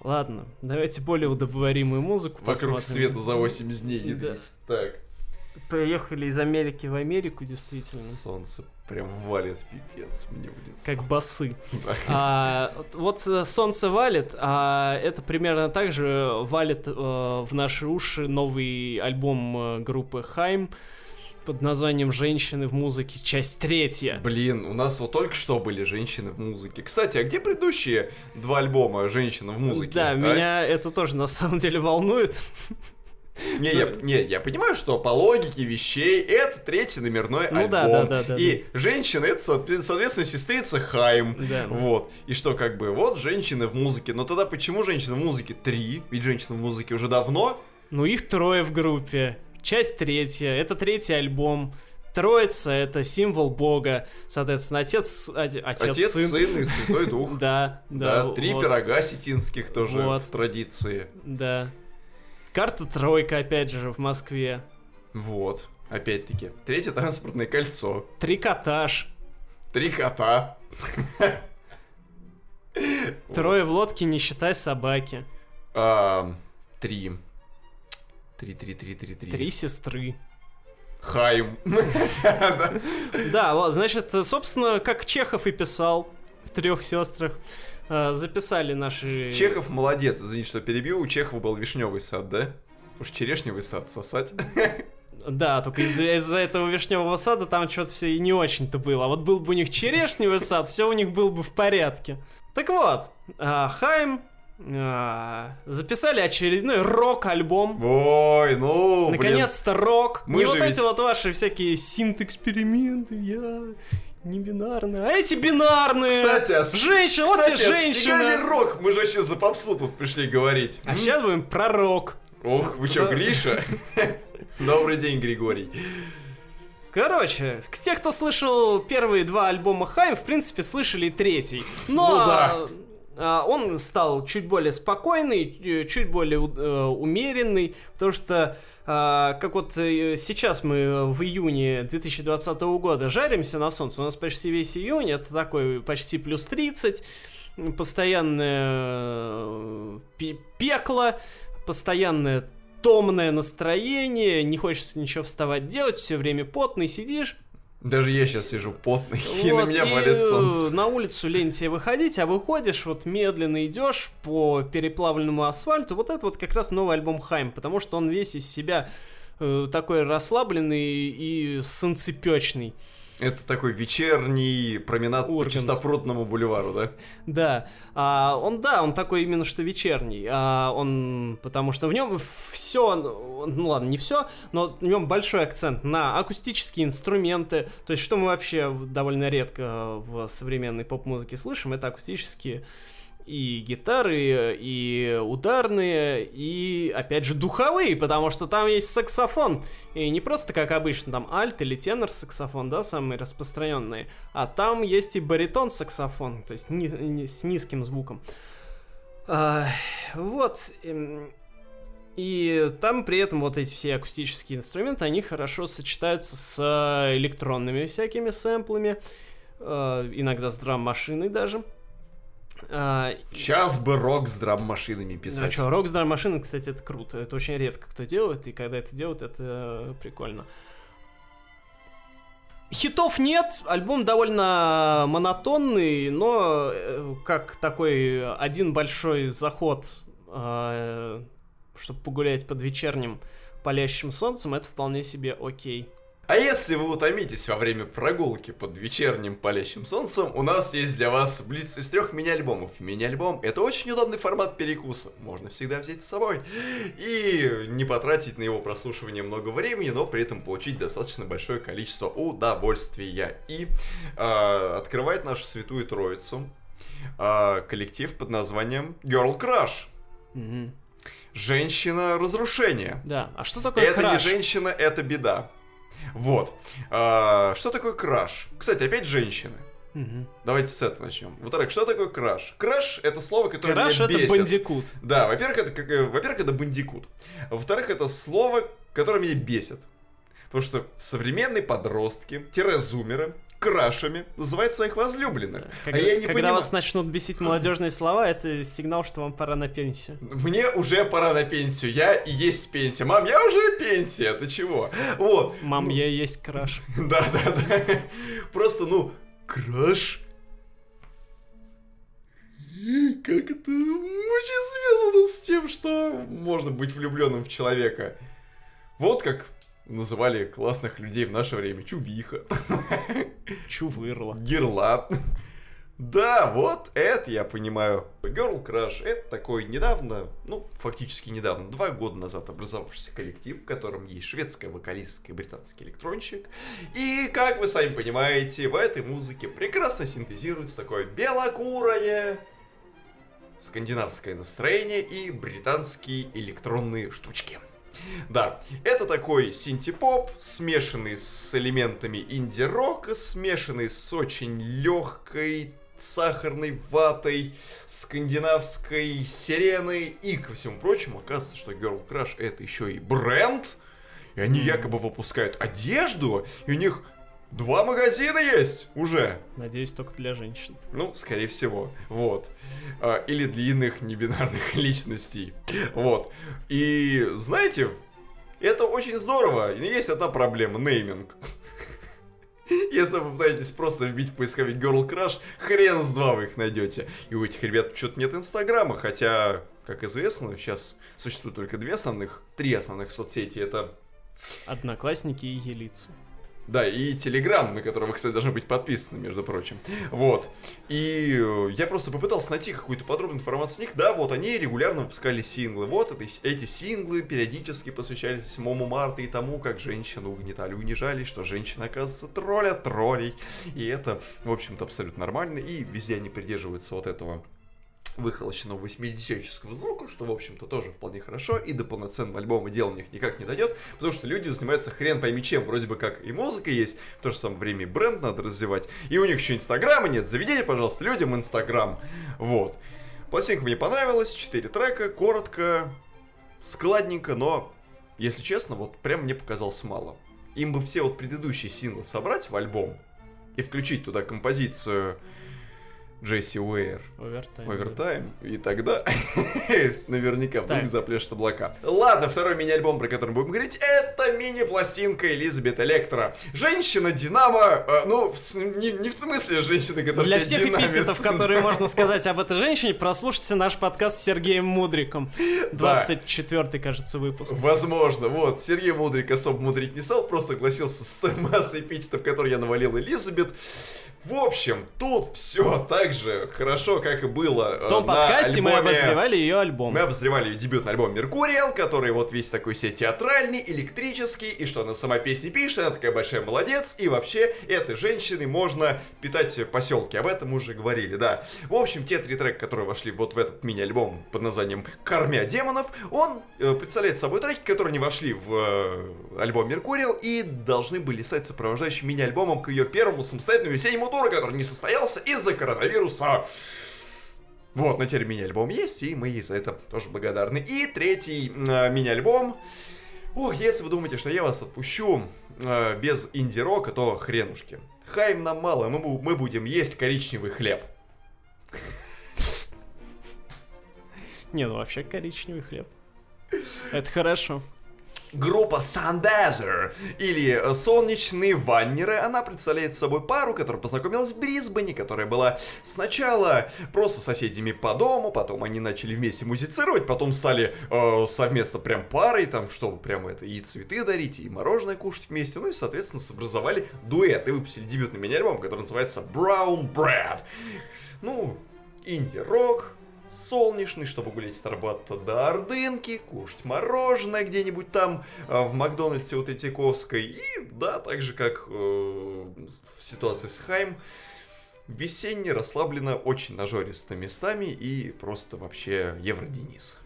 Ладно, давайте более удобоваримую музыку Вокруг посмотрим. света за 80 дней не Да. Так. Поехали из Америки в Америку, действительно. Солнце прям валит пипец мне в лицо. Как басы. А, вот э, солнце валит, а это примерно так же валит э, в наши уши новый альбом э, группы Хайм под названием «Женщины в музыке. Часть третья». Блин, у нас вот только что были женщины в музыке. Кстати, а где предыдущие два альбома «Женщина в музыке»? Да, а? меня это тоже на самом деле волнует. Не, я, не, я понимаю, что по логике вещей это третий номерной Ну альбом. да, да, да, да, И женщина это, соотве- соответственно, сестрица Хайм. Да. Вот. И что, как бы, вот женщины в музыке. Но тогда почему женщины в музыке три? Ведь женщины в музыке уже давно. Ну, их трое в группе. Часть третья. Это третий альбом. Троица — это символ бога. Соответственно, отец, оте- отец, Отец, сын. сын и Святой Дух. Да, да. Да, три пирога сетинских тоже в традиции. Да. Карта тройка, опять же, в Москве. Вот. Опять-таки. Третье транспортное кольцо. Трикотаж. Три кота. Трое в лодке, не считай собаки. А, Три. Три, три, три, три, три. Три сестры. Хайм. Да. Значит, собственно, как Чехов и писал в трех сестрах, записали наши... Чехов молодец, извини, что перебил. У Чехова был вишневый сад, да? Уж черешневый сад сосать. Да, только из-за из этого вишневого сада там что-то все и не очень-то было. А вот был бы у них черешневый сад, все у них было бы в порядке. Так вот, а, Хайм а, записали очередной рок-альбом. Ой, ну. Наконец-то рок. Мы не вот ведь- эти вот ваши всякие синт-эксперименты, я не бинарные, а эти бинарные. Кстати, а с- Женщина, вот Кстати, тебе а женщина. рок, мы же сейчас за попсу тут пришли говорить. А сейчас будем про рок. Ох, вы чё, Да. Гриша? Добрый день, Григорий. Короче, те, кто слышал первые два альбома Хайм, в принципе, слышали и третий. Но Ну да. А, он стал чуть более спокойный, э, чуть более у- э, умеренный, потому что а, как вот э, сейчас мы в июне 2020 года жаримся на солнце, у нас почти весь июнь, это такой почти плюс 30, м, постоянное э, пе- пекло, постоянное томное настроение, не хочется ничего вставать делать, все время потный сидишь. Даже я сейчас сижу потный, и на Вот, меня валит солнце. На улицу лень тебе выходить, а выходишь, вот медленно идешь по переплавленному асфальту. Вот это вот как раз новый альбом Хайм, потому что он весь из себя э, такой расслабленный и санцепечный. Это такой вечерний променад по Ургант. чистопрудному бульвару, да? Да, а, он, да, он такой именно что вечерний, а, он, потому что в нем все, ну ладно, не все, но в нем большой акцент на акустические инструменты, то есть что мы вообще довольно редко в современной поп-музыке слышим, это акустические и гитары, и ударные, и, опять же, духовые, потому что там есть саксофон. И не просто, как обычно, там альт или тенор саксофон, да, самые распространенные, а там есть и баритон саксофон, то есть ни- ни- с низким звуком. А, вот. эм, И там при этом вот эти все акустические инструменты, они хорошо сочетаются с э, электронными всякими сэмплами, э, иногда с драм-машиной даже. А, Сейчас бы рок с драм-машинами ну писать. что, рок с драм-машиной, кстати, это круто. Это очень редко кто делает, и когда это делают, это э, прикольно. Хитов нет, альбом довольно монотонный, но э, как такой один большой заход, чтобы погулять под вечерним палящим солнцем, это вполне себе окей. А если вы утомитесь во время прогулки под вечерним палящим солнцем, у нас есть для вас блиц из трех мини-альбомов. Мини-альбом — это очень удобный формат перекуса, можно всегда взять с собой. И не потратить на его прослушивание много времени, но при этом получить достаточно большое количество удовольствия. И э, открывает нашу святую троицу э, коллектив под названием Girl Crush. Мгм. Женщина разрушения. Да, а что такое Это краш? не женщина, это беда. Вот. А, что такое краш? Кстати, опять женщины. Мгм. Давайте с этого начнем. Во-вторых, что такое краш? Краш это слово, которое Краш меня это бесит. бандикут. Да, во-первых, это, э, во-первых, это бандикут. Во-вторых, это слово, которое меня бесит. Потому что современные подростки, зумеры крашами называют своих возлюбленных. Когда, а я не когда понимаю. вас начнут бесить молодежные слова, это сигнал, что вам пора на пенсию. Мне уже пора на пенсию. Я и есть пенсия. Мам, я уже пенсия. Ты чего? Вот. Мам, Ну, я и есть краш. Да, да, да. Просто, ну, краш. Как это очень связано с тем, что можно быть влюбленным в человека. Вот как называли классных людей в наше время. Чувиха, Чувырло. герла. Да, вот это я понимаю. Girl Crush это такой недавно, ну, фактически недавно, два года назад образовавшийся коллектив, в котором есть шведская вокалистка и британский электронщик. И, как вы сами понимаете, в этой музыке прекрасно синтезируется такое белокурое скандинавское настроение и британские электронные штучки. Да, это такой синтепоп, смешанный с элементами инди-рока, смешанный с очень легкой сахарной ватой, скандинавской сиреной. И, ко всему прочему, оказывается, что Girl Crush это еще и бренд, и они якобы выпускают одежду, и у них два магазина есть уже. Надеюсь, только для женщин. Ну, скорее всего, вот. А, Или для иных небинарных личностей. Вот. И, знаете, это очень здорово. Но есть одна проблема, нейминг. Если вы пытаетесь просто вбить в поисковик Girl Crush, хрен с два вы их найдете. И у этих ребят что-то нет инстаграма, хотя, как известно, сейчас существует только две основных, три основных соцсети. Это Одноклассники и елицы. Да, и Телеграм, на который вы, кстати, должны быть подписаны, между прочим. Вот. И э, я просто попытался найти какую-то подробную информацию о них. Да, вот они регулярно выпускали синглы. Вот это, эти синглы периодически посвящались 7 марта и тому, как женщину угнетали, унижали, что женщина, оказывается, тролля троллей. И это, в общем-то, абсолютно нормально. И везде они придерживаются вот этого выхолощенного 80 звука, что, в общем-то, тоже вполне хорошо, и до полноценного альбома дело у них никак не дойдет, потому что люди занимаются хрен пойми чем, вроде бы как и музыка есть, в то же самое время и бренд надо развивать, и у них еще инстаграма нет, заведите, пожалуйста, людям инстаграм, вот. Пластинка мне понравилась, 4 трека, коротко, складненько, но, если честно, вот прям мне показалось мало. Им бы все вот предыдущие синглы собрать в альбом и включить туда композицию Джесси Уэйр, Овертайм. да. Овертайм, и тогда наверняка вдруг запляшет облака. Ладно, второй мини-альбом, про который будем говорить, это мини-пластинка Элизабет Электро. Женщина-динамо, э, ну, в не, не в смысле женщины, которая Для всех динамит. эпитетов, которые можно сказать об этой женщине, прослушайте наш подкаст с Сергеем Мудриком. 24-й, кажется, выпуск. Возможно, вот, Сергей Мудрик особо мудрить не стал, просто согласился с той массой эпитетов, которые я навалил Элизабет. В общем, тут все так же хорошо, как и было В том подкасте мы обозревали ее альбом. Мы обозревали ее дебютный альбом «Меркуриал», который вот весь такой себе театральный, электрический, и что она сама песни пишет, она такая большая молодец, и вообще этой женщиной можно питать поселки, об этом уже говорили, да. В общем, те три трека, которые вошли вот в этот мини-альбом под названием «Кормя демонов», он э, представляет собой треки, которые не вошли в э, альбом «Меркуриал» и должны были стать сопровождающим мини-альбомом к ее первому самостоятельному весеннему туру, который не состоялся из-за коронавируса. Вот, на теперь мини-альбом есть, и мы за это тоже благодарны. И третий э, мини-альбом. Ох, если вы думаете, что я вас отпущу э, без инди-рока, то хренушки. Хайм нам мало, мы, мы будем есть коричневый хлеб. Не, ну вообще коричневый хлеб. Это хорошо. Группа Sunbazer или э, Солнечные Ваннеры, она представляет собой пару, которая познакомилась в Брисбене, которая была сначала просто соседями по дому, потом они начали вместе музицировать, потом стали э, совместно прям парой, там, чтобы прям это и цветы дарить, и мороженое кушать вместе, ну и, соответственно, образовали дуэт и выпустили дебютный мини-альбом, который называется Brown Bread. Ну, инди-рок, солнечный, чтобы гулять от Арбата до Ордынки, кушать мороженое где-нибудь там э, в Макдональдсе у Третьяковской. И да, так же как э, в ситуации с Хайм, весенний, расслабленно, очень нажористо местами и просто вообще Евро-Денис. И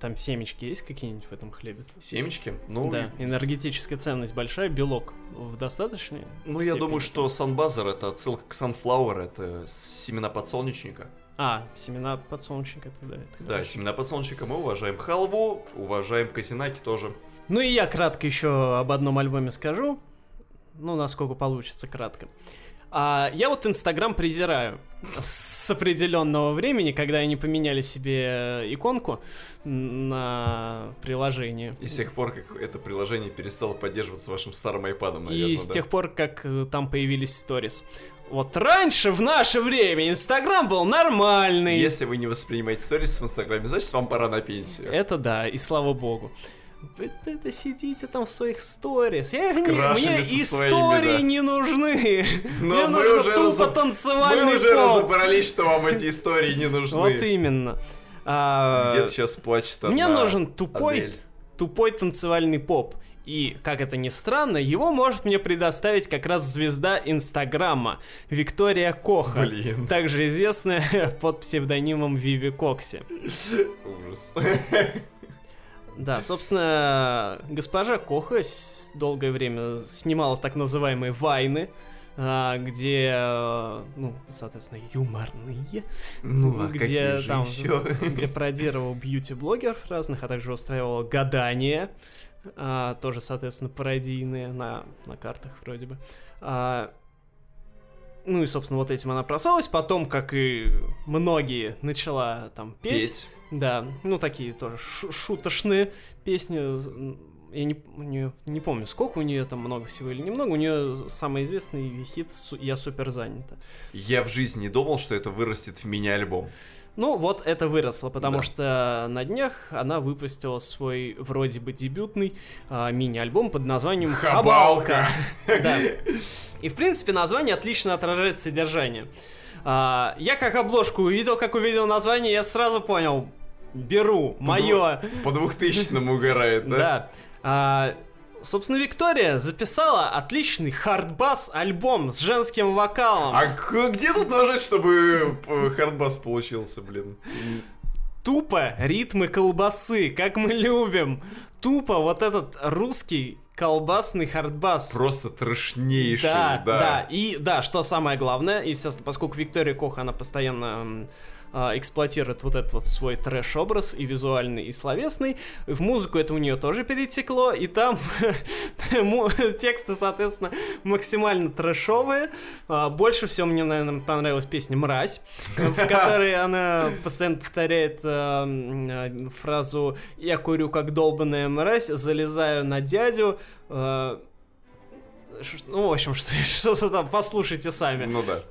там семечки есть какие-нибудь в этом хлебе? Семечки? Ну, да, энергетическая ценность большая, белок в достаточной Ну, я думаю, что Sunbuzzer это отсылка к Sunflower, это семена подсолнечника. А, семена подсолнечника, это да, это Да, хорошо. семена подсолнечника мы уважаем халву, уважаем казинаки тоже. Ну и я кратко еще об одном альбоме скажу. Ну, насколько получится кратко. А я вот Инстаграм презираю с определенного времени, когда они поменяли себе иконку на приложение. И с тех пор, как это приложение перестало поддерживаться вашим старым айпадом, наверное, И с да? тех пор, как э, там появились сторис. Вот раньше, в наше время, Инстаграм был нормальный. Если вы не воспринимаете сторис в Инстаграме, значит, вам пора на пенсию. Это да, и слава богу. Это сидите там в своих сторис. Я, не, мне истории да. не нужны. Но мне мы нужно уже тупо раз... танцевальный Мы уже пол. разобрались, что вам эти истории не нужны. Вот именно. А... Дед сейчас плачет Мне нужен тупой, Адель. тупой танцевальный поп. И, как это ни странно, его может мне предоставить как раз звезда Инстаграма Виктория Коха, Блин. также известная под псевдонимом Виви Кокси. Ужас. Да, собственно, госпожа Коха долгое время снимала так называемые вайны, а, где, ну, соответственно, юморные, ну, а где там, еще? где пародировал бьюти-блогеров разных, а также устраивал гадания, а, тоже, соответственно, пародийные на, на картах вроде бы. Ну и, собственно, вот этим она просалась. Потом, как и многие, начала там петь. Петь. Да, ну такие тоже шуточные песни. Я не, не, не помню, сколько у нее там много всего или немного. У нее самый известный хит «Я супер занята». Я в жизни не думал, что это вырастет в мини-альбом. Ну, вот это выросло, потому да. что на днях она выпустила свой вроде бы дебютный а, мини-альбом под названием «Хабалка». Да. И, в принципе, название отлично отражает содержание. А, я как обложку увидел, как увидел название, я сразу понял, беру, мое. По двухтысячному угорает, да? Да. Собственно, Виктория записала отличный хардбас альбом с женским вокалом. А где тут нажать, чтобы э, хардбас получился, блин? Тупо ритмы колбасы, как мы любим. Тупо вот этот русский колбасный хардбас. Просто трошнейший, да. Да, да. И да, что самое главное, естественно, поскольку Виктория Кох, она постоянно а, эксплуатирует вот этот вот свой трэш-образ и визуальный, и словесный. В музыку это у нее тоже перетекло, и там тексты, соответственно, максимально трэшовые. А, больше всего мне, наверное, понравилась песня «Мразь», в которой она постоянно повторяет а, фразу «Я курю как долбанная мразь, залезаю на дядю», ну, в общем, что-то там, послушайте сами. Ну да.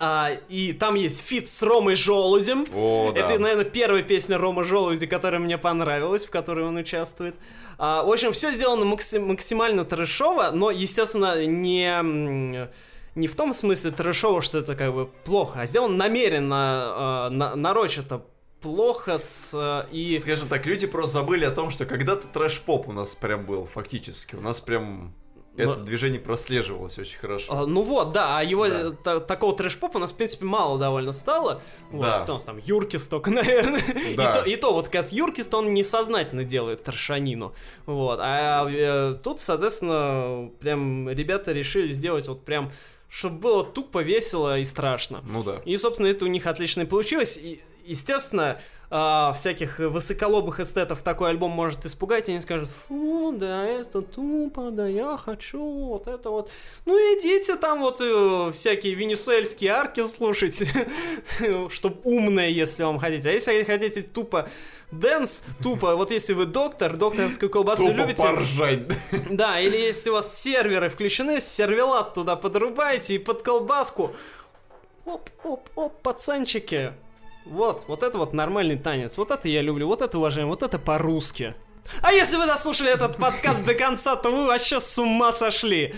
А, и там есть feat с Ромой Желудем. О, да. Это, наверное, первая песня Рома Желуди, которая мне понравилась, в которой он участвует. А, в общем, все сделано максим- максимально трэшово, но, естественно, не не в том смысле трэшово, что это как бы плохо, а сделано намеренно, э, на, нарочито плохо с и... Скажем так, люди просто забыли о том, что когда-то трэш-поп у нас прям был, фактически. У нас прям это Но... движение прослеживалось очень хорошо. А, ну вот, да, а его да. Та- такого трэш-попа у нас, в принципе, мало довольно стало. Вот, да. Кто у нас там? Юркис только, наверное. Да. И, то, и то, вот как раз Юркис, он несознательно делает трэшанину. Вот. А э, тут, соответственно, прям ребята решили сделать вот прям чтобы было тупо, весело и страшно. Ну да. И, собственно, это у них отлично и получилось. И, естественно, а, всяких высоколобых эстетов такой альбом может испугать, и они скажут, фу, да, это тупо, да, я хочу вот это вот. Ну, идите там вот э, всякие венесуэльские арки слушать, чтобы умное, если вам хотите. А если хотите тупо dance, тупо, вот если вы доктор, докторскую колбасу Тупо любите... поржать. Да, или если у вас серверы включены, сервелат туда подрубаете и под колбаску. Оп-оп-оп, пацанчики. Вот, вот это вот нормальный танец. Вот это я люблю, вот это уважаем, вот это по-русски. А если вы дослушали этот подкаст до конца, то вы вообще с ума сошли.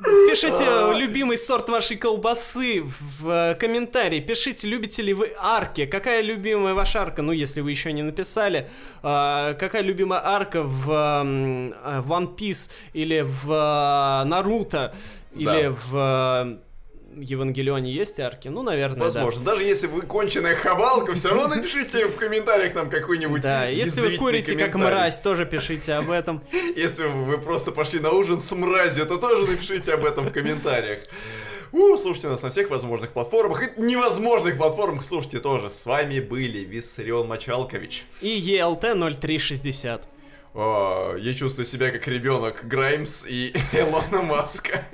Пишите любимый сорт вашей колбасы в э, комментарии. Пишите, любите ли вы арки. Какая любимая ваша арка, ну, если вы еще не написали. Э, какая любимая арка в э, One Piece или в Наруто или Да. в Евангелионе есть арки? Ну, наверное, Возможно. Даже если вы конченая хабалка, все равно напишите в комментариях нам да. какой-нибудь Да, если вы курите как мразь, тоже пишите об этом. Если вы просто пошли на ужин с мразью, то тоже напишите об этом в комментариях. У, слушайте нас на всех возможных платформах и невозможных платформах. Слушайте тоже. С вами были Виссарион Мачалкович. И ELT 0360. О, я чувствую себя как ребенок Граймс и Илона Маска.